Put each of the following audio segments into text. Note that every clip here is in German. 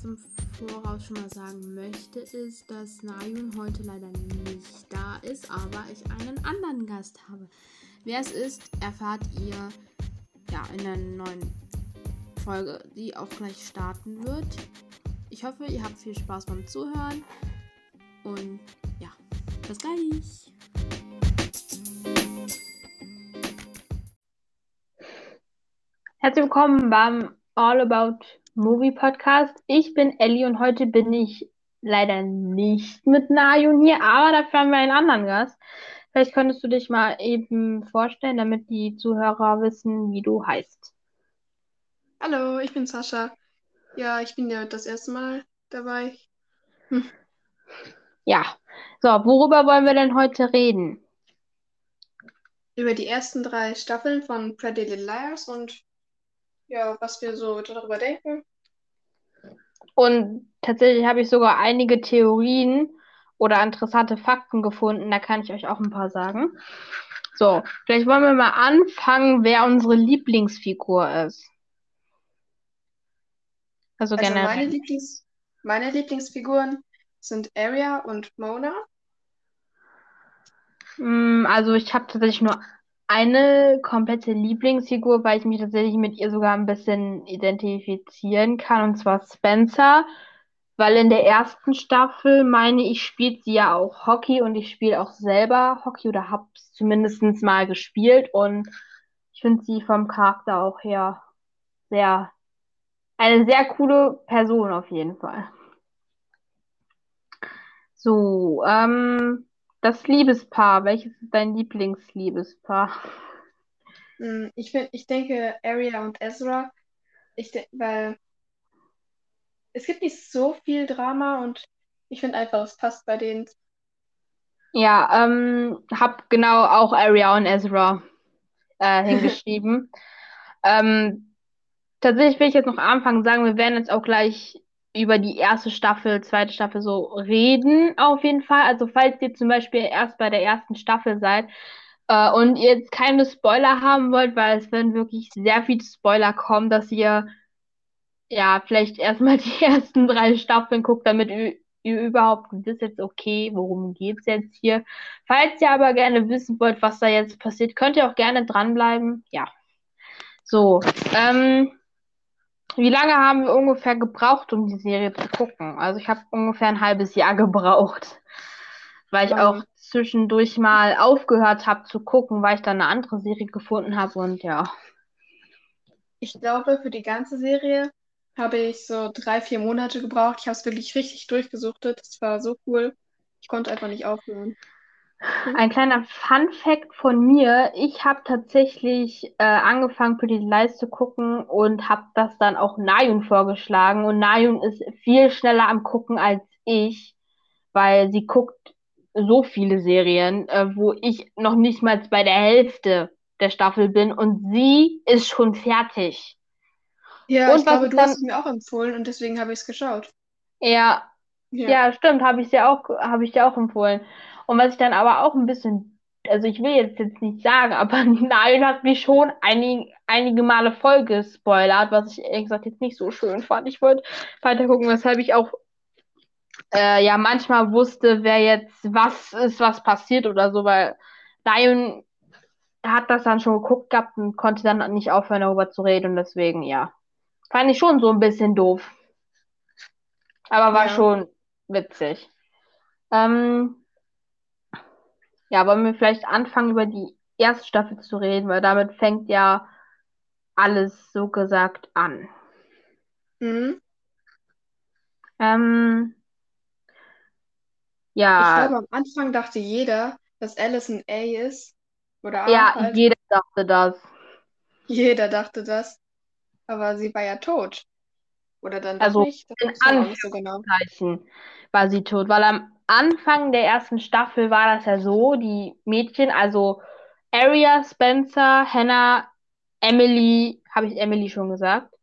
jetzt im Voraus schon mal sagen möchte, ist, dass Nayun heute leider nicht da ist, aber ich einen anderen Gast habe. Wer es ist, erfahrt ihr ja in der neuen Folge, die auch gleich starten wird. Ich hoffe, ihr habt viel Spaß beim Zuhören und ja, bis gleich. Herzlich willkommen beim All About Movie Podcast. Ich bin Ellie und heute bin ich leider nicht mit Najun hier, aber dafür haben wir einen anderen Gast. Vielleicht könntest du dich mal eben vorstellen, damit die Zuhörer wissen, wie du heißt. Hallo, ich bin Sascha. Ja, ich bin ja das erste Mal dabei. Hm. Ja, so, worüber wollen wir denn heute reden? Über die ersten drei Staffeln von Pretty Little Liars und ja, was wir so darüber denken. Und tatsächlich habe ich sogar einige Theorien oder interessante Fakten gefunden. Da kann ich euch auch ein paar sagen. So, vielleicht wollen wir mal anfangen, wer unsere Lieblingsfigur ist. Also, also generell. Meine, Lieblings meine Lieblingsfiguren sind Aria und Mona. Mm, also ich habe tatsächlich nur eine komplette Lieblingsfigur, weil ich mich tatsächlich mit ihr sogar ein bisschen identifizieren kann, und zwar Spencer. Weil in der ersten Staffel, meine ich, spielt sie ja auch Hockey und ich spiele auch selber Hockey oder habe es zumindest mal gespielt und ich finde sie vom Charakter auch her sehr, eine sehr coole Person auf jeden Fall. So, ähm, das Liebespaar, welches ist dein Lieblingsliebespaar? Hm, ich, find, ich denke Arya und Ezra, ich weil es gibt nicht so viel Drama und ich finde einfach, es passt bei denen. Ja, ähm, hab genau auch Arya und Ezra äh, hingeschrieben. ähm, tatsächlich will ich jetzt noch am Anfang sagen, wir werden jetzt auch gleich über die erste Staffel, zweite Staffel so reden, auf jeden Fall. Also, falls ihr zum Beispiel erst bei der ersten Staffel seid äh, und ihr jetzt keine Spoiler haben wollt, weil es werden wirklich sehr viele Spoiler kommen, dass ihr ja vielleicht erstmal die ersten drei Staffeln guckt, damit ihr, ihr überhaupt wisst jetzt, okay, worum geht's jetzt hier. Falls ihr aber gerne wissen wollt, was da jetzt passiert, könnt ihr auch gerne dranbleiben. Ja. So, ähm, wie lange haben wir ungefähr gebraucht, um die Serie zu gucken? Also ich habe ungefähr ein halbes Jahr gebraucht, weil ich auch zwischendurch mal aufgehört habe zu gucken, weil ich dann eine andere Serie gefunden habe und ja. Ich glaube, für die ganze Serie habe ich so drei, vier Monate gebraucht. Ich habe es wirklich richtig durchgesuchtet. Das war so cool. Ich konnte einfach nicht aufhören. Ein kleiner Fun Fact von mir. Ich habe tatsächlich äh, angefangen, Lies zu gucken und habe das dann auch Nayun vorgeschlagen. Und Nayun ist viel schneller am Gucken als ich, weil sie guckt so viele Serien, äh, wo ich noch nicht mal bei der Hälfte der Staffel bin und sie ist schon fertig. Ja, und ich glaube, du dann... hast es mir auch empfohlen und deswegen habe ich es geschaut. Ja, ja, ja, stimmt, habe ich dir auch, habe ich dir auch empfohlen. Und was ich dann aber auch ein bisschen, also ich will jetzt, jetzt nicht sagen, aber Nail hat mich schon einig, einige Male voll gespoilert, was ich ehrlich gesagt jetzt nicht so schön fand. Ich wollte weiter gucken, weshalb ich auch äh, ja manchmal wusste, wer jetzt was ist, was passiert oder so, weil Lion hat das dann schon geguckt gehabt und konnte dann nicht aufhören, darüber zu reden und deswegen, ja. Fand ich schon so ein bisschen doof. Aber war ja. schon witzig. Ähm, ja, wollen wir vielleicht anfangen, über die erste Staffel zu reden, weil damit fängt ja alles so gesagt an. Mhm. Ähm, ja. Ich glaube, am Anfang dachte jeder, dass Alice A ist. Oder A ja, halt. jeder dachte das. Jeder dachte das. Aber sie war ja tot. Oder dann also nicht. Das in Anführungszeichen so genau. war sie tot, weil am Anfang der ersten Staffel war das ja so, die Mädchen, also Aria, Spencer, Hannah, Emily, habe ich Emily schon gesagt?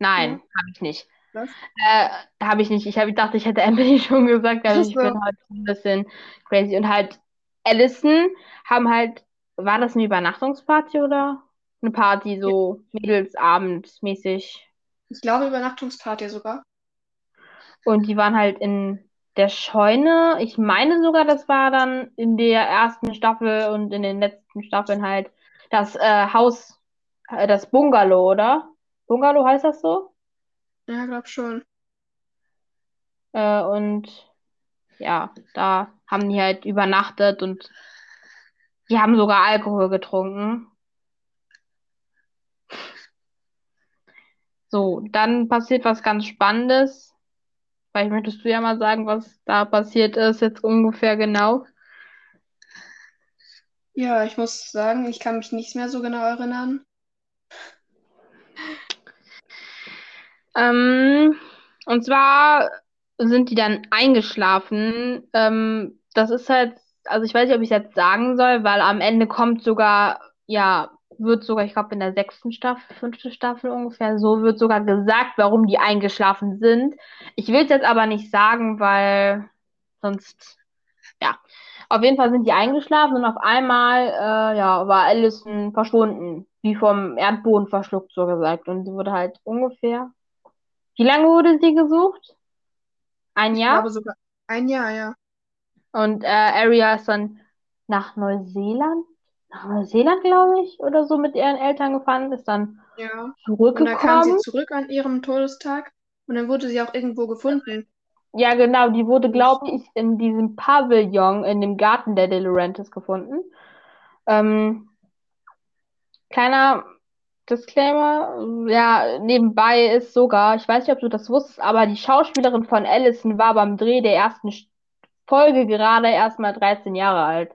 Nein, ja. habe ich nicht. Was? Äh, habe ich nicht. Ich, hab, ich dachte, ich hätte Emily schon gesagt, aber ich bin halt ein bisschen crazy. Und halt Allison haben halt, war das eine Übernachtungsparty oder eine Party, so ja. Mädelsabend mäßig? Ich glaube Übernachtungsparty sogar. Und die waren halt in der Scheune. Ich meine sogar, das war dann in der ersten Staffel und in den letzten Staffeln halt das äh, Haus, äh, das Bungalow, oder? Bungalow heißt das so? Ja, glaub schon. Äh, und ja, da haben die halt übernachtet und die haben sogar Alkohol getrunken. So, dann passiert was ganz Spannendes. Vielleicht möchtest du ja mal sagen, was da passiert ist, jetzt ungefähr genau. Ja, ich muss sagen, ich kann mich nicht mehr so genau erinnern. Ähm, und zwar sind die dann eingeschlafen. Ähm, das ist halt, also ich weiß nicht, ob ich es jetzt sagen soll, weil am Ende kommt sogar, ja, wird sogar, ich glaube in der sechsten Staffel, fünfte Staffel ungefähr, so wird sogar gesagt, warum die eingeschlafen sind. Ich will es jetzt aber nicht sagen, weil sonst, ja. Auf jeden Fall sind die eingeschlafen und auf einmal, äh, ja, war Allison verschwunden, wie vom Erdboden verschluckt, so gesagt. Und sie wurde halt ungefähr, wie lange wurde sie gesucht? Ein Ich Jahr? glaube sogar ein Jahr, ja. Und äh, Aria ist dann nach Neuseeland, nach Neuseeland, glaube ich, oder so mit ihren Eltern gefahren, ist dann Ja. Und dann kam sie zurückgekommen. zurück an ihrem Todestag und dann wurde sie auch irgendwo gefunden. Ja, genau, die wurde, glaube ich, in diesem Pavillon in dem Garten der De Laurentiis gefunden. Ähm, kleiner Disclaimer, ja, nebenbei ist sogar, ich weiß nicht, ob du das wusstest, aber die Schauspielerin von Allison war beim Dreh der ersten Folge gerade erst mal 13 Jahre alt.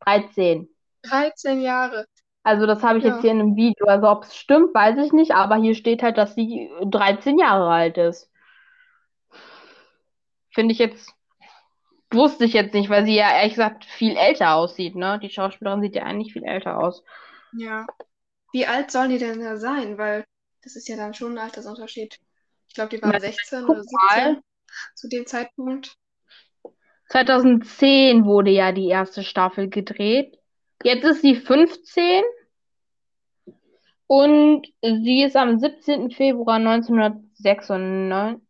13. 13 Jahre. Also das habe ich Ja. jetzt hier in einem Video. Also ob es stimmt, weiß ich nicht, aber hier steht halt, dass sie 13 Jahre alt ist. Finde ich jetzt, wusste ich jetzt nicht, weil sie ja ehrlich gesagt viel älter aussieht, ne? Die Schauspielerin sieht ja eigentlich viel älter aus. Ja. Wie alt sollen die denn da sein? Weil das ist ja dann schon ein Altersunterschied. Ich glaube, die waren Na, 16 guck oder mal. 17 zu dem Zeitpunkt. 2010 wurde ja die erste Staffel gedreht. Jetzt ist sie 15 und sie ist am 17. Februar 1996.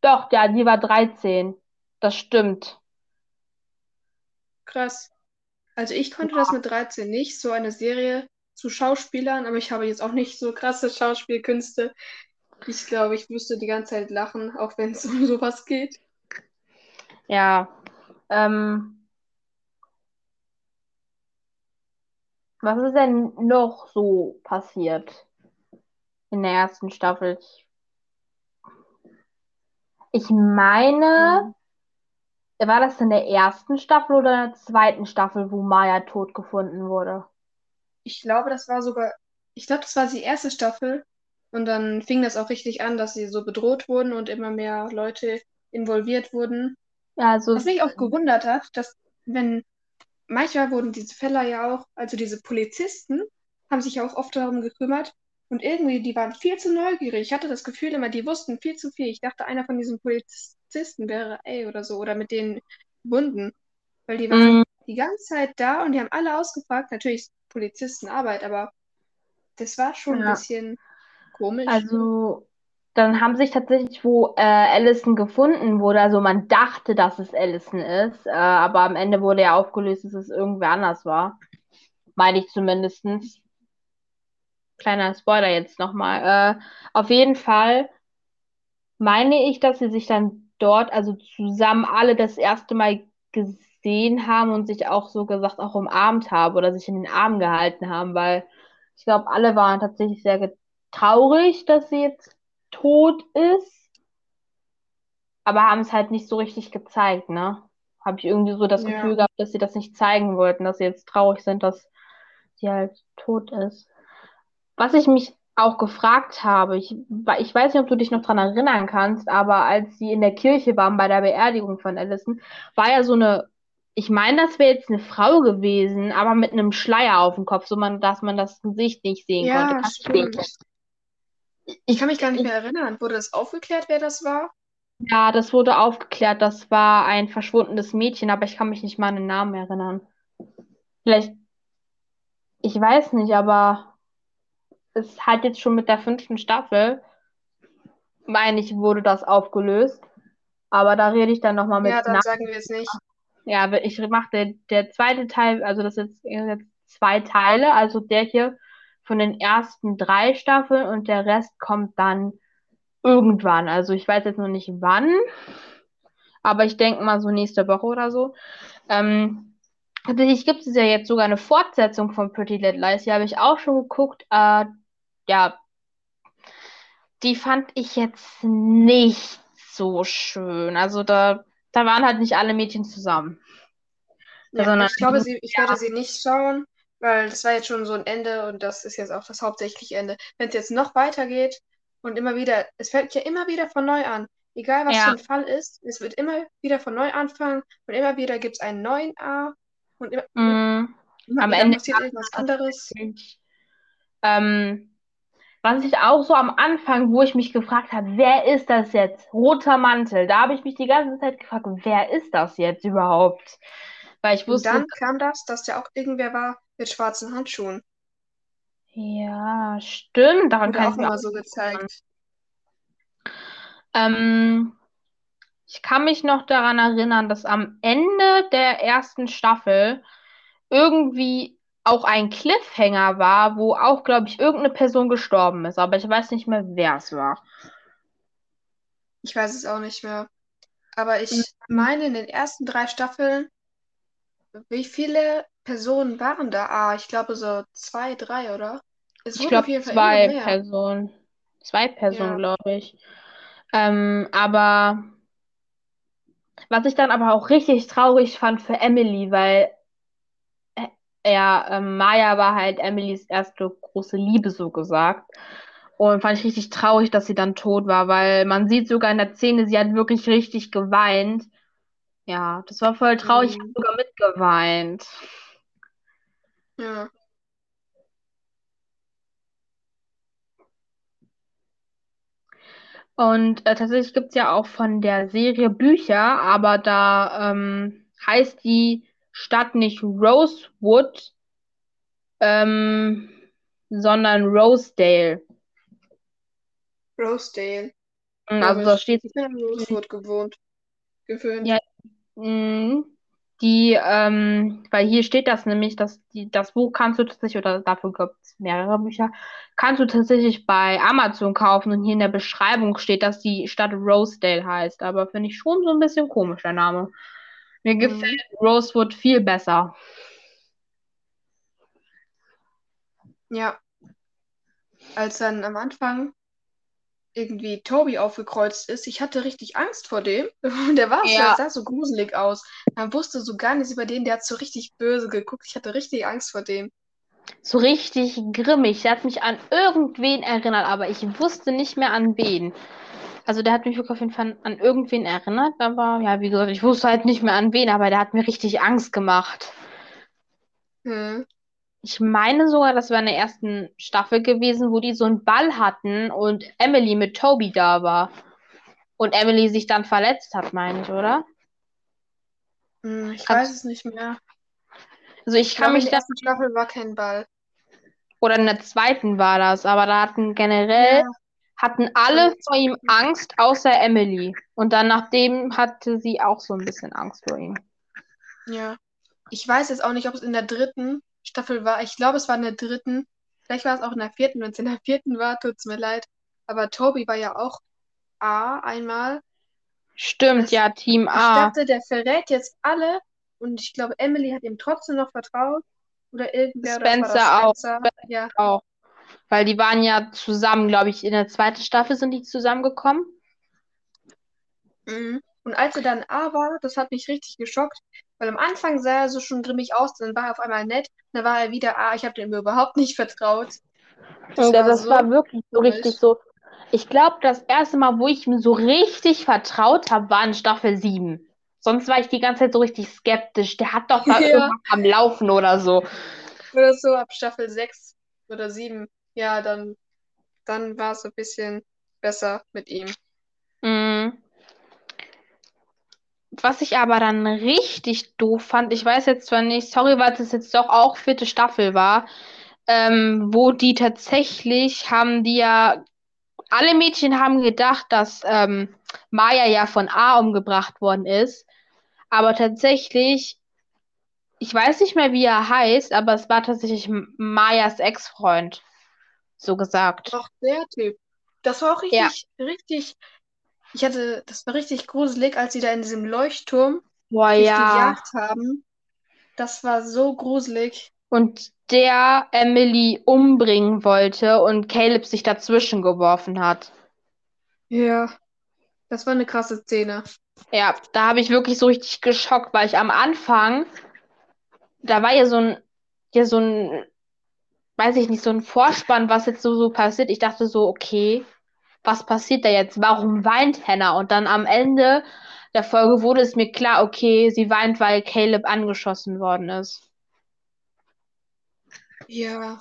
Doch, ja, die war 13. Das stimmt. Krass. Also ich konnte das mit 13 nicht, so eine Serie zu Schauspielern, aber ich habe jetzt auch nicht so krasse Schauspielkünste. Ich glaube, ich müsste die ganze Zeit lachen, auch wenn es um sowas geht. Ja. Ähm, was ist denn noch so passiert in der ersten Staffel? Ich meine, war das in der ersten Staffel oder in der zweiten Staffel, wo Maya tot gefunden wurde? Ich glaube, das war sogar, ich glaube, das war die erste Staffel. Und dann fing das auch richtig an, dass sie so bedroht wurden und immer mehr Leute involviert wurden. Ja, also Was mich auch gewundert hat, dass wenn manchmal wurden diese Fälle ja auch, also diese Polizisten haben sich auch oft darum gekümmert und irgendwie, die waren viel zu neugierig. Ich hatte das Gefühl immer, die wussten viel zu viel. Ich dachte, einer von diesen Polizisten wäre ey oder so oder mit denen verbunden, weil die waren Mm, die ganze Zeit da und die haben alle ausgefragt. Natürlich ist Polizistenarbeit, aber das war schon ein ja. bisschen komisch. Also, dann haben sich tatsächlich, wo äh, Allison gefunden wurde, also man dachte, dass es Allison ist, äh, aber am Ende wurde ja aufgelöst, dass es irgendwer anders war. Meine ich zumindestens. Kleiner Spoiler jetzt nochmal. Äh, auf jeden Fall meine ich, dass sie sich dann dort, also zusammen alle das erste Mal gesehen haben und sich auch so gesagt auch umarmt haben oder sich in den Arm gehalten haben, weil ich glaube, alle waren tatsächlich sehr traurig, dass sie jetzt tot ist, aber haben es halt nicht so richtig gezeigt, ne? Habe ich irgendwie so das Ja. Gefühl gehabt, dass sie das nicht zeigen wollten, dass sie jetzt traurig sind, dass sie halt tot ist. Was ich mich auch gefragt habe, ich, ich weiß nicht, ob du dich noch dran erinnern kannst, aber als sie in der Kirche waren bei der Beerdigung von Allison, war ja so eine, ich meine, das wäre jetzt eine Frau gewesen, aber mit einem Schleier auf dem Kopf, so man, dass man das Gesicht nicht sehen konnte. Ja, Kannst du dich stimmt. Ich kann mich gar nicht mehr erinnern. Wurde das aufgeklärt, wer das war? Ja, das wurde aufgeklärt. Das war ein verschwundenes Mädchen, aber ich kann mich nicht mal an den Namen erinnern. Vielleicht, ich weiß nicht, aber es halt jetzt schon mit der fünften Staffel. meine ich, wurde das aufgelöst. Aber da rede ich dann nochmal mit Ja, dann nach. sagen wir es nicht. Ja, ich mache der, der zweite Teil, also das ist jetzt zwei Teile, also der hier von den ersten drei Staffeln und der Rest kommt dann irgendwann. Also ich weiß jetzt noch nicht wann, aber ich denke mal so nächste Woche oder so. Ähm, tatsächlich gibt es ja jetzt sogar eine Fortsetzung von Pretty Little Lies. Die habe ich auch schon geguckt. Äh, ja, die fand ich jetzt nicht so schön. Also da, da waren halt nicht alle Mädchen zusammen. Ja, ich glaube, sie, ich werde sie nicht schauen, weil das war jetzt schon so ein Ende und das ist jetzt auch das hauptsächliche Ende. Wenn es jetzt noch weitergeht und immer wieder, es fängt ja immer wieder von neu an. Egal was Ja. für ein Fall ist, es wird immer wieder von neu anfangen und immer wieder gibt es einen neuen A und immer, Mm, immer am Ende passiert irgendwas anderes. Ähm, was ich auch so am Anfang, wo ich mich gefragt habe, wer ist das jetzt? Roter Mantel. Da habe ich mich die ganze Zeit gefragt, wer ist das jetzt überhaupt? Weil ich Und wusste, dann kam das, dass ja auch irgendwer war mit schwarzen Handschuhen. ja, stimmt, daran Wurde kann auch ich immer so gezeigt. Ähm, ich kann mich noch daran erinnern, dass am Ende der ersten Staffel irgendwie auch ein Cliffhanger war, wo auch, glaube ich, irgendeine Person gestorben ist, aber ich weiß nicht mehr, wer es war. Ich weiß es auch nicht mehr. Aber ich Mhm. meine, in den ersten drei Staffeln, wie viele Personen waren da? Ah, ich glaube so zwei, drei, oder? Es Ich glaube, zwei. Personen. Zwei Personen, Ja. glaube ich. Ähm, aber was ich dann aber auch richtig traurig fand für Emily, weil äh, ja, ähm, Maya war halt Emilys erste große Liebe, so gesagt. Und fand ich richtig traurig, dass sie dann tot war, weil man sieht sogar in der Szene, sie hat wirklich richtig geweint. Ja, das war voll traurig, ich habe Mhm. sogar mitgeweint. Ja. Und äh, tatsächlich gibt es ja auch von der Serie Bücher, aber da ähm, heißt die Stadt nicht Rosewood, ähm, sondern Rosedale. Rosedale. Also da steht Ich bin in Rosewood gewohnt. Gewöhnt. Ja. mh, die, ähm, weil hier steht das nämlich, dass die, das Buch kannst du tatsächlich, oder dafür gibt es mehrere Bücher, kannst du tatsächlich bei Amazon kaufen und hier in der Beschreibung steht, dass die Stadt Rosedale heißt. Aber finde ich schon so ein bisschen komisch, der Name. Mir Mhm. gefällt Rosewood viel besser. Ja. Als dann am Anfang irgendwie Toby aufgekreuzt ist, ich hatte richtig Angst vor dem. Der war, Ja. der sah so gruselig aus. Man wusste so gar nichts über den, der hat so richtig böse geguckt. Ich hatte richtig Angst vor dem. So richtig grimmig. Der hat mich an irgendwen erinnert, aber ich wusste nicht mehr an wen. Also der hat mich wirklich auf jeden Fall an irgendwen erinnert, aber ja, wie gesagt, ich wusste halt nicht mehr an wen, aber der hat mir richtig Angst gemacht. Hm. Ich meine sogar, das war in der ersten Staffel gewesen, wo die so einen Ball hatten und Emily mit Toby da war. Und Emily sich dann verletzt hat, meine ich, oder? Hm, ich Kannst- weiß es nicht mehr. Also ich Ich kann glaube, in mich der da, ersten Staffel war kein Ball. oder in der zweiten war das, aber da hatten generell, Ja. hatten alle vor ihm Angst, außer Emily. Und dann nachdem hatte sie auch so ein bisschen Angst vor ihm. Ja. Ich weiß jetzt auch nicht, ob es in der dritten Staffel war. Ich glaube, es war in der dritten. Vielleicht war es auch in der vierten. Wenn es in der vierten war, tut es mir leid. Aber Toby war ja auch A einmal. Stimmt, Das- ja, Team Ich A. dachte, der verrät jetzt alle. Und ich glaube, Emily hat ihm trotzdem noch vertraut. Oder irgendwer. Oder Spencer auch. Spencer. Ja. auch. Weil die waren ja zusammen, glaube ich, in der zweiten Staffel sind die zusammengekommen. Mhm. Und als er dann A war, das hat mich richtig geschockt. Weil am Anfang sah er so schon grimmig aus. Dann war er auf einmal nett. Dann war er wieder A. Ich habe dem überhaupt nicht vertraut. Das Und war das so war wirklich so komisch. richtig so. Ich glaube, das erste Mal, wo ich ihm so richtig vertraut habe, war in Staffel 7. Sonst war ich die ganze Zeit so richtig skeptisch. Der hat doch da Ja. irgendwas am Laufen oder so. Oder so ab Staffel 6 oder 7. Ja, dann, dann war es ein bisschen besser mit ihm. Mhm. Was ich aber dann richtig doof fand, ich weiß jetzt zwar nicht, sorry, weil es jetzt doch auch vierte Staffel war, ähm, wo die tatsächlich haben die ja alle Mädchen haben gedacht, dass ähm, Maya ja von A umgebracht worden ist. Aber tatsächlich, ich weiß nicht mehr, wie er heißt, aber es war tatsächlich Mayas Ex-Freund. So gesagt. Ach, der Typ. Das war auch Ja. richtig, richtig. Ich hatte, das war richtig gruselig, als sie da in diesem Leuchtturm Boah, ja. gejagt haben. Das war so gruselig. Und der Emily umbringen wollte und Caleb sich dazwischen geworfen hat. Ja. Das war eine krasse Szene. Ja, da habe ich wirklich so richtig geschockt, weil ich am Anfang, da war ja so ein, ja so ein, weiß ich nicht, so ein Vorspann, was jetzt so, so passiert. Ich dachte so, okay, was passiert da jetzt? Warum weint Hannah? Und dann am Ende der Folge wurde es mir klar, okay, sie weint, weil Caleb angeschossen worden ist. Ja.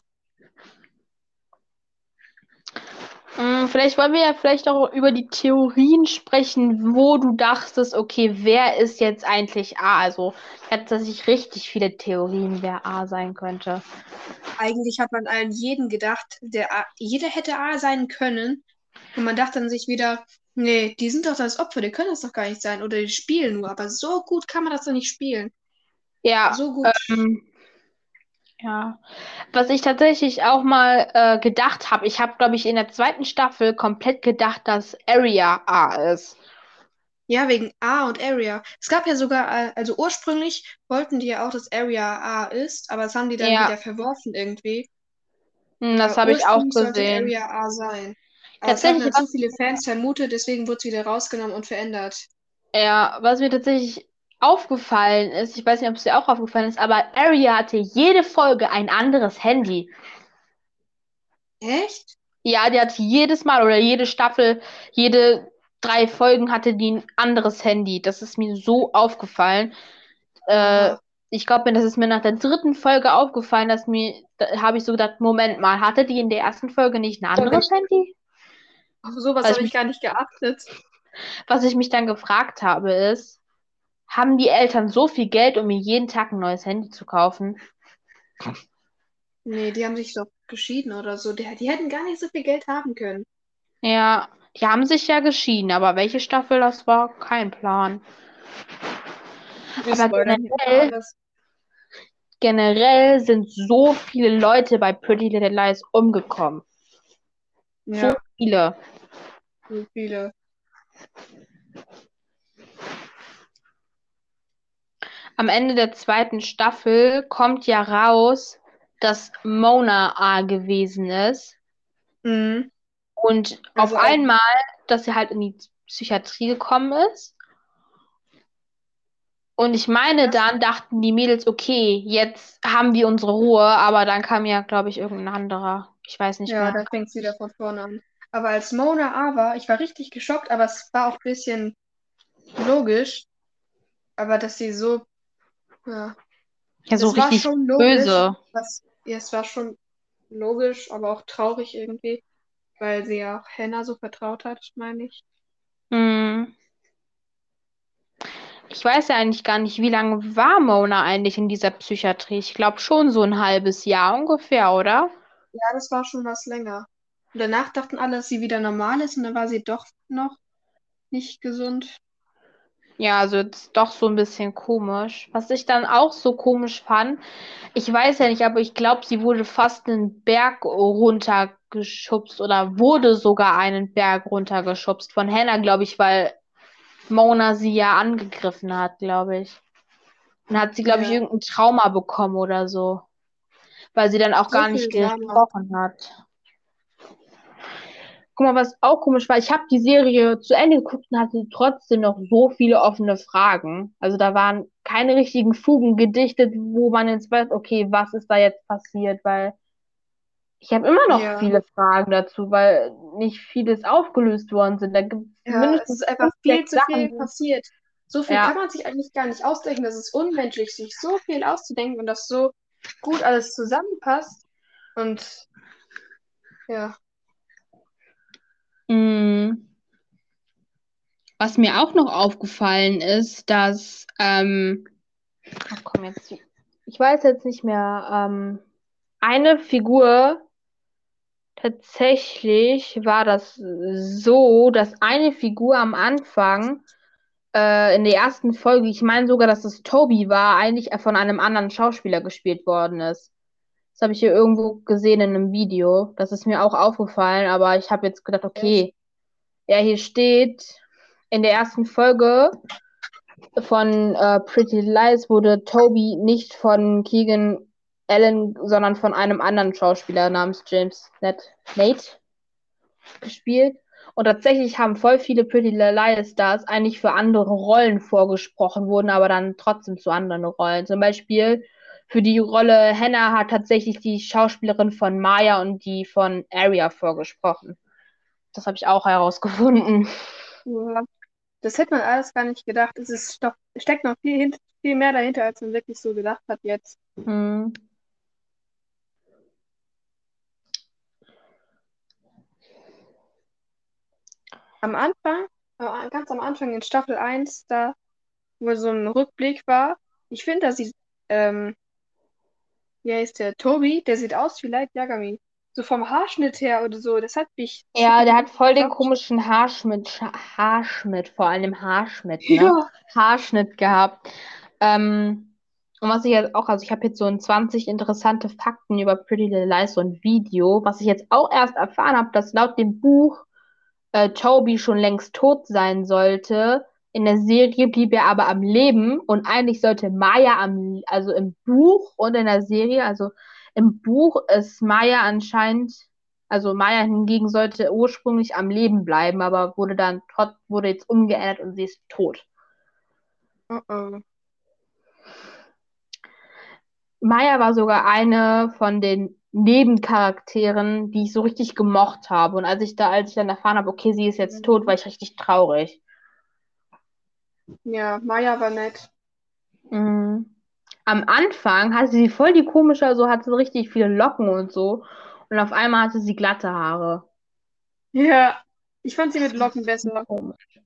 Mm, Vielleicht wollen wir ja vielleicht auch über die Theorien sprechen, wo du dachtest, okay, wer ist jetzt eigentlich A? Also, ich hatte tatsächlich richtig viele Theorien, wer A sein könnte. Eigentlich hat man allen jeden gedacht, der A, jeder hätte A sein können. Und man dachte dann sich wieder, nee, die sind doch das Opfer, die können das doch gar nicht sein. Oder die spielen nur. Aber so gut kann man das doch nicht spielen. Ja, So gut. ähm, ja. Was ich tatsächlich auch mal äh, gedacht habe, ich habe, glaube ich, in der zweiten Staffel komplett gedacht, dass Arya A ist. Ja, wegen A und Area. Es gab ja sogar, äh, also ursprünglich wollten die ja auch, dass Area A ist, aber das haben die dann Ja. wieder verworfen irgendwie. Hm, das habe ich auch gesehen. Area A sein. Aber es Tatsächlich, dann zu viele Fans vermutet, deswegen wurde es wieder rausgenommen und verändert. Ja, was mir tatsächlich aufgefallen ist, ich weiß nicht, ob es dir auch aufgefallen ist, aber Arya hatte jede Folge ein anderes Handy. Echt? Ja, die hatte jedes Mal oder jede Staffel, jede drei Folgen hatte die ein anderes Handy. Das ist mir so aufgefallen. Äh, ich glaube, das ist mir nach der dritten Folge aufgefallen, dass mir, da habe ich so gedacht, Moment mal, hatte die in der ersten Folge nicht ein anderes Handy? Auf sowas Also habe ich- gar nicht geachtet. Was ich mich dann gefragt habe, ist, haben die Eltern so viel Geld, um mir jeden Tag ein neues Handy zu kaufen? Nee, die haben sich doch geschieden oder so. Die, die hätten gar nicht so viel Geld haben können. Ja, die haben sich ja geschieden, aber welche Staffel das war, kein Plan. Aber generell-. Generell sind so viele Leute bei Pretty Little Lies umgekommen. So Ja, viele. So viele. Am Ende der zweiten Staffel kommt ja raus, dass Mona A gewesen ist. Mhm. Und Also auf einmal, dass sie halt in die Psychiatrie gekommen ist. Und ich meine, dann dachten die Mädels, okay, jetzt haben wir unsere Ruhe, aber dann kam ja, glaube ich, irgendein anderer. Ich weiß nicht Ja, mehr. da fängt es wieder von vorne an. Aber als Mona A war, ich war richtig geschockt, aber es war auch ein bisschen logisch. Aber dass sie so, ja, Ja, so es war richtig schon logisch, böse. was, ja, es war schon logisch, aber auch traurig irgendwie, weil sie ja auch Hannah so vertraut hat, meine ich. Hm. Ich weiß ja eigentlich gar nicht, wie lange war Mona eigentlich in dieser Psychiatrie? Ich glaube schon so ein halbes Jahr ungefähr, oder? Ja, das war schon was länger. Und danach dachten alle, dass sie wieder normal ist und dann war sie doch noch nicht gesund. Ja, also jetzt doch so ein bisschen komisch. Was ich dann auch so komisch fand, ich weiß ja nicht, aber ich glaube, sie wurde fast einen Berg runtergeschubst oder wurde sogar einen Berg runtergeschubst von Hannah, glaube ich, weil Mona sie ja angegriffen hat, glaube ich. Dann hat sie, glaube ich, Ja. irgendein Trauma bekommen oder so. Weil sie dann auch So gar nicht gesprochen hat. Guck mal, was auch komisch war, ich habe die Serie zu Ende geguckt und hatte trotzdem noch so viele offene Fragen. Also da waren keine richtigen Fugen gedichtet, wo man jetzt weiß, okay, was ist da jetzt passiert, weil ich habe immer noch Ja. viele Fragen dazu, weil nicht vieles aufgelöst worden sind. Da gibt es Ja, es ist einfach viel zu viel Sachen. passiert. So viel Ja. kann man sich eigentlich gar nicht ausdenken. Das ist unmenschlich, sich so viel auszudenken und das so gut alles zusammenpasst. Und ja, Was mir auch noch aufgefallen ist, dass, ähm, ach komm jetzt, ich weiß jetzt nicht mehr, ähm, eine Figur Tatsächlich war das so, dass eine Figur am Anfang äh, in der ersten Folge, ich meine sogar, dass es Toby war, eigentlich von einem anderen Schauspieler gespielt worden ist. Das habe ich hier irgendwo gesehen in einem Video. Das ist mir auch aufgefallen, aber ich habe jetzt gedacht, okay, ja, hier steht, in der ersten Folge von äh, Pretty Lies wurde Toby nicht von Keegan Allen, sondern von einem anderen Schauspieler namens James Nat Nate gespielt. Und tatsächlich haben voll viele Pretty Lies Stars eigentlich für andere Rollen vorgesprochen, wurden aber dann trotzdem zu anderen Rollen. Zum Beispiel für die Rolle Hannah hat tatsächlich die Schauspielerin von Maya und die von Aria vorgesprochen. Das habe ich auch herausgefunden. Ja. Das hätte man alles gar nicht gedacht. Es ist doch, steckt noch viel, viel mehr dahinter, als man wirklich so gedacht hat jetzt. Hm. Am Anfang, äh, ganz am Anfang in Staffel 1, da, wo so ein Rückblick war, ich finde, dass sie, ähm, wie heißt der, Tobi, der sieht aus wie Light Yagami. So vom Haarschnitt her oder so, das hat mich. Ja, der hat voll den komischen Haarschnitt, Haarschnitt, vor allem Haarschnitt, ne? Ja. Haarschnitt gehabt. Ähm, und was ich jetzt auch, also ich habe jetzt so ein 20 interessante Fakten über Pretty Little Lies, so ein Video, was ich jetzt auch erst erfahren habe, dass laut dem Buch äh, Toby schon längst tot sein sollte. In der Serie blieb er aber am Leben und eigentlich sollte Maya am, also im Buch und in der Serie, also im Buch ist Maya anscheinend, also Maya hingegen sollte ursprünglich am Leben bleiben, aber wurde dann trotz, wurde jetzt umgeändert und sie ist tot. Oh oh. Maya war sogar eine von den Nebencharakteren, die ich so richtig gemocht habe. Und als ich da, als ich dann erfahren habe, okay, sie ist jetzt tot, war ich richtig traurig. Ja, Maya war nett. Mhm. Am Anfang hatte sie voll die komische, also hatte sie richtig viele Locken und so. Und auf einmal hatte sie glatte Haare. Ja, ich fand sie mit Locken besser. Komisch.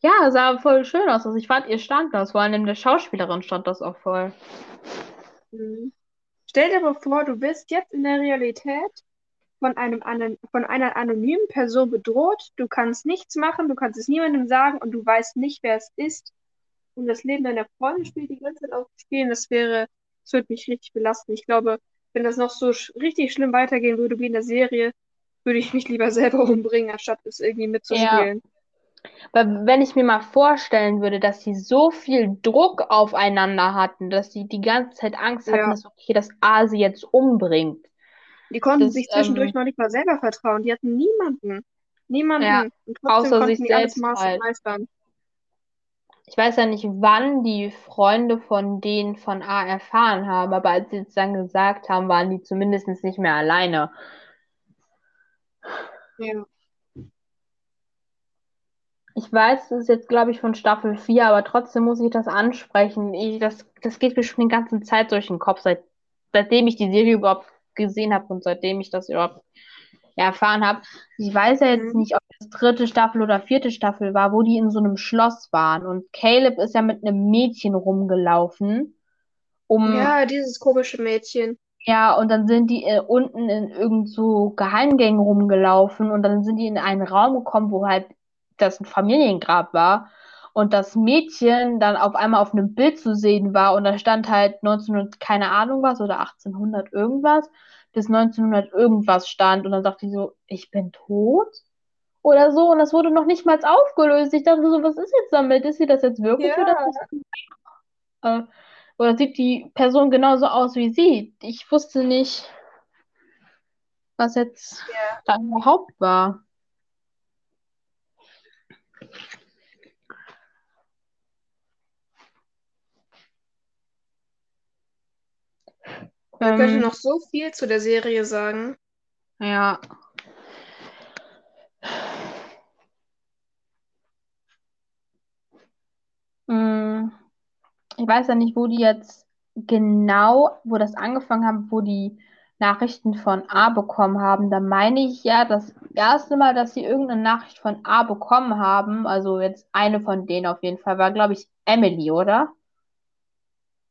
Ja, sah voll schön aus. Also ich fand ihr stand das, vor allem der Schauspielerin stand das auch voll. Mhm. Stell dir mal vor, du bist jetzt in der Realität von einem von einer anonymen Person bedroht. Du kannst nichts machen, du kannst es niemandem sagen und du weißt nicht, wer es ist. Und das Leben deiner Freundin spielt die ganze Zeit auf Spielen. Das wäre, das würde mich richtig belasten. Ich glaube, wenn das noch so sch richtig schlimm weitergehen würde wie in der Serie, würde ich mich lieber selber umbringen, anstatt es irgendwie mitzuspielen. Weil wenn ich mir mal vorstellen würde, dass sie so viel Druck aufeinander hatten, dass sie die ganze Zeit Angst hatten, Ja. dass okay, dass A sie jetzt umbringt. Die konnten Das, sich zwischendurch ähm, noch nicht mal selber vertrauen. Die hatten niemanden. Niemanden. Ja, außer sich selbst halt. meistern. Ich weiß ja nicht, wann die Freunde von denen von A erfahren haben, aber als sie es dann gesagt haben, waren die zumindest nicht mehr alleine. Ja. Ich weiß, das ist jetzt, glaube ich, von Staffel 4, aber trotzdem muss ich das ansprechen. Ich, das, das geht mir schon die ganze Zeit durch den Kopf, seit, seitdem ich die Serie überhaupt gesehen habe und seitdem ich das überhaupt erfahren habe. Ich weiß ja jetzt Mhm. nicht, ob das dritte Staffel oder vierte Staffel war, wo die in so einem Schloss waren. Und Caleb ist ja mit einem Mädchen rumgelaufen, um Ja, dieses komische Mädchen. ja, und dann sind die äh, unten in irgend so Geheimgängen rumgelaufen und dann sind die in einen Raum gekommen, wo halt das ein Familiengrab war und das Mädchen dann auf einmal auf einem Bild zu sehen war und da stand halt 1900, keine Ahnung was oder 1800 irgendwas bis 1900 irgendwas stand und dann sagte die so, ich bin tot oder so und das wurde noch nicht mal aufgelöst. Ich dachte so, was ist jetzt damit? Ist sie das jetzt wirklich oder Ja. ist das äh, oder sieht die Person genauso aus wie sie? Ich wusste nicht, was jetzt Ja. da überhaupt war. Man könnte Ähm, noch so viel zu der Serie sagen. ja. Mm, Ich weiß ja nicht, wo die jetzt genau, wo das angefangen haben, wo die Nachrichten von A bekommen haben. Da meine ich ja, das erste Mal, dass sie irgendeine Nachricht von A bekommen haben, also jetzt eine von denen auf jeden Fall, war, glaube ich, Emily, oder?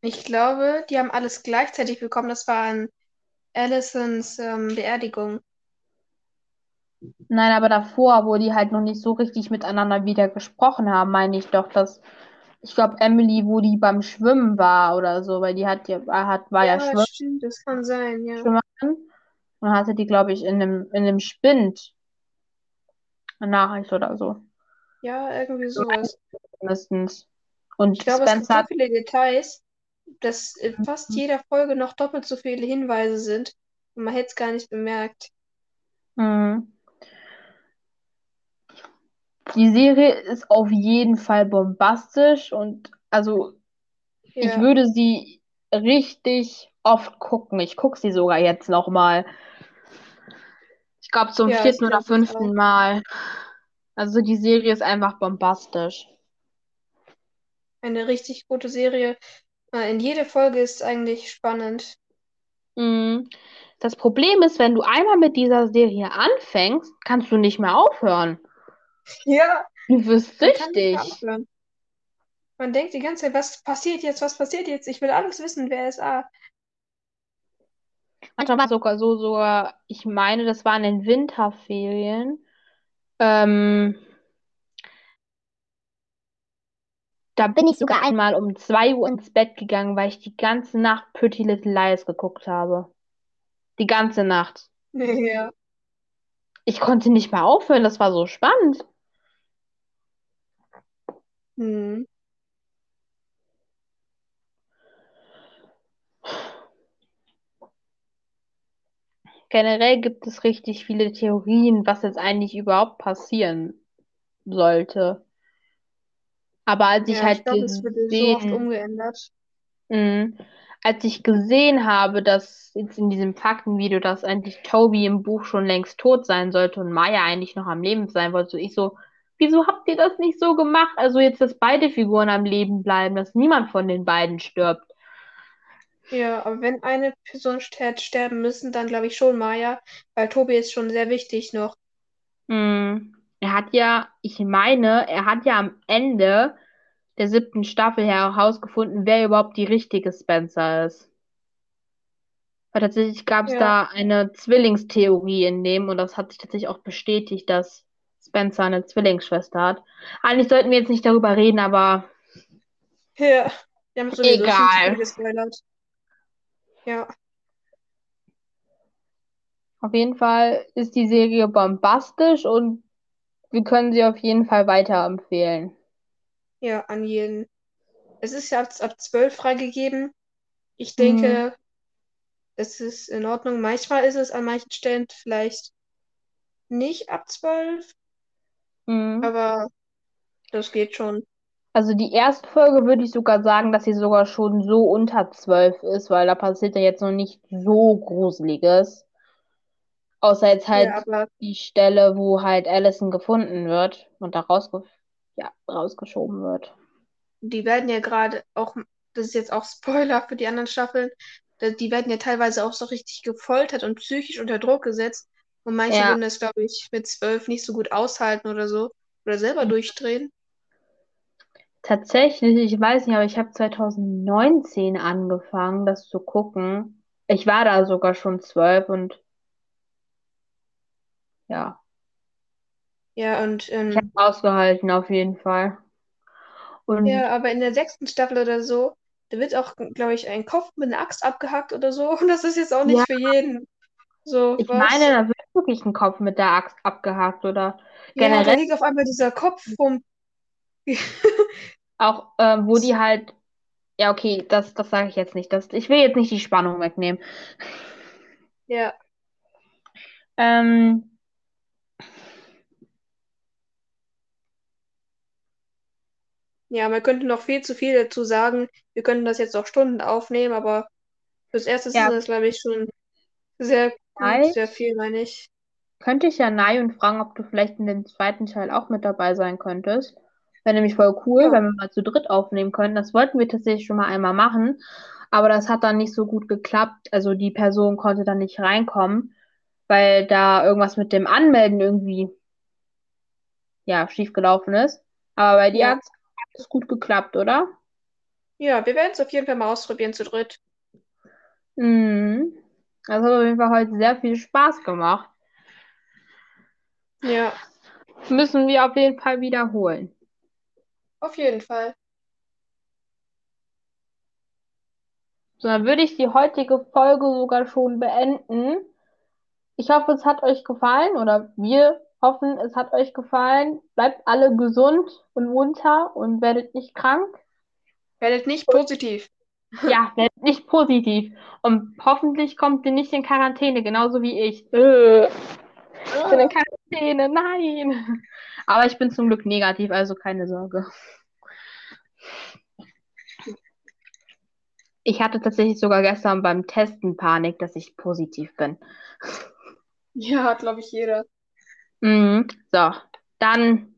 Ich glaube, die haben alles gleichzeitig bekommen. Das war an Allisons ähm, Beerdigung. Nein, aber davor, wo die halt noch nicht so richtig miteinander wieder gesprochen haben, meine ich doch, dass ich glaube Emily, wo die beim Schwimmen war oder so, weil die hat ja hat war ja Ja, Schwimmen, stimmt, das kann sein, ja. Schwimmerin und hatte die glaube ich in einem in einem Spind eine Nachricht oder so, Ja, irgendwie sowas. mindestens. Und Ich glaube, es gibt Spencer so viele Details, dass in fast jeder Folge noch doppelt so viele Hinweise sind und man hätte es gar nicht bemerkt. Mhm. Die Serie ist auf jeden Fall bombastisch und also ich Ja, würde sie richtig oft gucken. Ich gucke sie sogar jetzt nochmal. Ich glaube zum ja, vierten oder ich fünften Mal. Also die Serie ist einfach bombastisch. Eine richtig gute Serie. Äh, In jede Folge ist eigentlich spannend. Mhm. Das Problem ist, wenn du einmal mit dieser Serie anfängst, kannst du nicht mehr aufhören. Ja, Du wirst süchtig. Man denkt die ganze Zeit, was passiert jetzt, was passiert jetzt? Ich will alles wissen, wer ist A. Manchmal war sogar so, sogar, ich meine, das war in den Winterferien. Ähm, da bin ich sogar einmal um 2 Uhr ins Bett gegangen, weil ich die ganze Nacht Pretty Little Liars geguckt habe. Die ganze Nacht. Ja. Ich konnte nicht mehr aufhören, das war so spannend. Hm. Generell gibt es richtig viele Theorien, was jetzt eigentlich überhaupt passieren sollte. Aber als ich Ja, halt ich es wurde so oft umgeändert. mh, als ich gesehen habe, dass jetzt in diesem Faktenvideo, dass eigentlich Toby im Buch schon längst tot sein sollte und Maya eigentlich noch am Leben sein wollte, so ich so, wieso habt ihr das nicht so gemacht? Also jetzt, dass beide Figuren am Leben bleiben, dass niemand von den beiden stirbt. Ja, aber wenn eine Person hätte sterben müssen, dann glaube ich schon Maya, weil Tobi ist schon sehr wichtig noch. Hm. Er hat ja, ich meine, er hat ja am Ende der siebten Staffel herausgefunden, wer überhaupt die richtige Spencer ist. Weil tatsächlich gab es Ja, da eine Zwillingstheorie in dem und das hat sich tatsächlich auch bestätigt, dass Spencer eine Zwillingsschwester hat. Eigentlich sollten wir jetzt nicht darüber reden, aber ja. Wir haben sowieso egal. gespoilert. Ja, Auf jeden Fall ist die Serie bombastisch und wir können sie auf jeden Fall weiterempfehlen. Ja, an jeden. Es ist ja ab, ab 12 freigegeben. Ich denke, es ist in Ordnung. Manchmal ist es an manchen Stellen vielleicht nicht ab 12, Hm. aber das geht schon. Also die erste Folge würde ich sogar sagen, dass sie sogar schon so unter 12 ist, weil da passiert ja jetzt noch nicht so Gruseliges. Außer jetzt Ja, halt aber die Stelle, wo halt Allison gefunden wird und da rausge ja, rausgeschoben wird. die werden ja gerade auch, das ist jetzt auch Spoiler für die anderen Staffeln, die werden ja teilweise auch so richtig gefoltert und psychisch unter Druck gesetzt. Und manche Ja, würden das, glaube ich, mit 12 nicht so gut aushalten oder so. Oder selber durchdrehen. tatsächlich, ich weiß nicht, aber ich habe 2019 angefangen, das zu gucken. Ich war da sogar schon 12 und ja, Ja, und ich habe ähm, ausgehalten auf jeden Fall. Und ja, aber in der sechsten Staffel oder so, da wird auch, glaube ich, ein Kopf mit einer Axt abgehackt oder so. Und das ist jetzt auch nicht ja, für jeden so ich meine, was. da wird wirklich ein Kopf mit der Axt abgehakt oder Ja, da generell liegt auf einmal dieser Kopf rum. auch, ähm, wo die halt, ja, okay, das, das sage ich jetzt nicht. Das, ich will jetzt nicht die Spannung wegnehmen. Ja, Ähm, ja, man könnte noch viel zu viel dazu sagen. Wir könnten das jetzt auch Stunden aufnehmen, aber fürs Erste ist ja, es, glaube ich, schon sehr gut, sehr viel, meine ich. könnte ich ja Nayun fragen, ob du vielleicht in dem zweiten Teil auch mit dabei sein könntest. Wäre nämlich voll cool, Ja, wenn wir mal zu dritt aufnehmen können. Das wollten wir tatsächlich schon mal einmal machen, aber das hat dann nicht so gut geklappt. Also die Person konnte dann nicht reinkommen, weil da irgendwas mit dem Anmelden irgendwie, ja, schief gelaufen ist. Aber bei dir ja. hat es gut geklappt, oder? Ja, wir werden es auf jeden Fall mal ausprobieren zu dritt. Mhm. Das hat auf jeden Fall heute sehr viel Spaß gemacht. Ja, Müssen wir auf jeden Fall wiederholen. auf jeden Fall. So, dann würde ich die heutige Folge sogar schon beenden. Ich hoffe, es hat euch gefallen oder wir hoffen, es hat euch gefallen. Bleibt alle gesund und munter und werdet nicht krank. Werdet nicht positiv. Ja, werdet nicht positiv. Und hoffentlich kommt ihr nicht in Quarantäne, genauso wie ich. Äh, ich bin in Quarantäne, nein. Aber ich bin zum Glück negativ, also keine Sorge. Ich hatte tatsächlich sogar gestern beim Testen Panik, dass ich positiv bin. Ja, hat, glaube ich, jeder. Mhm. So, dann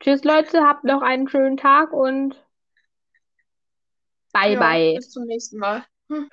tschüss Leute, habt noch einen schönen Tag und bye Ja, bye. bis zum nächsten Mal.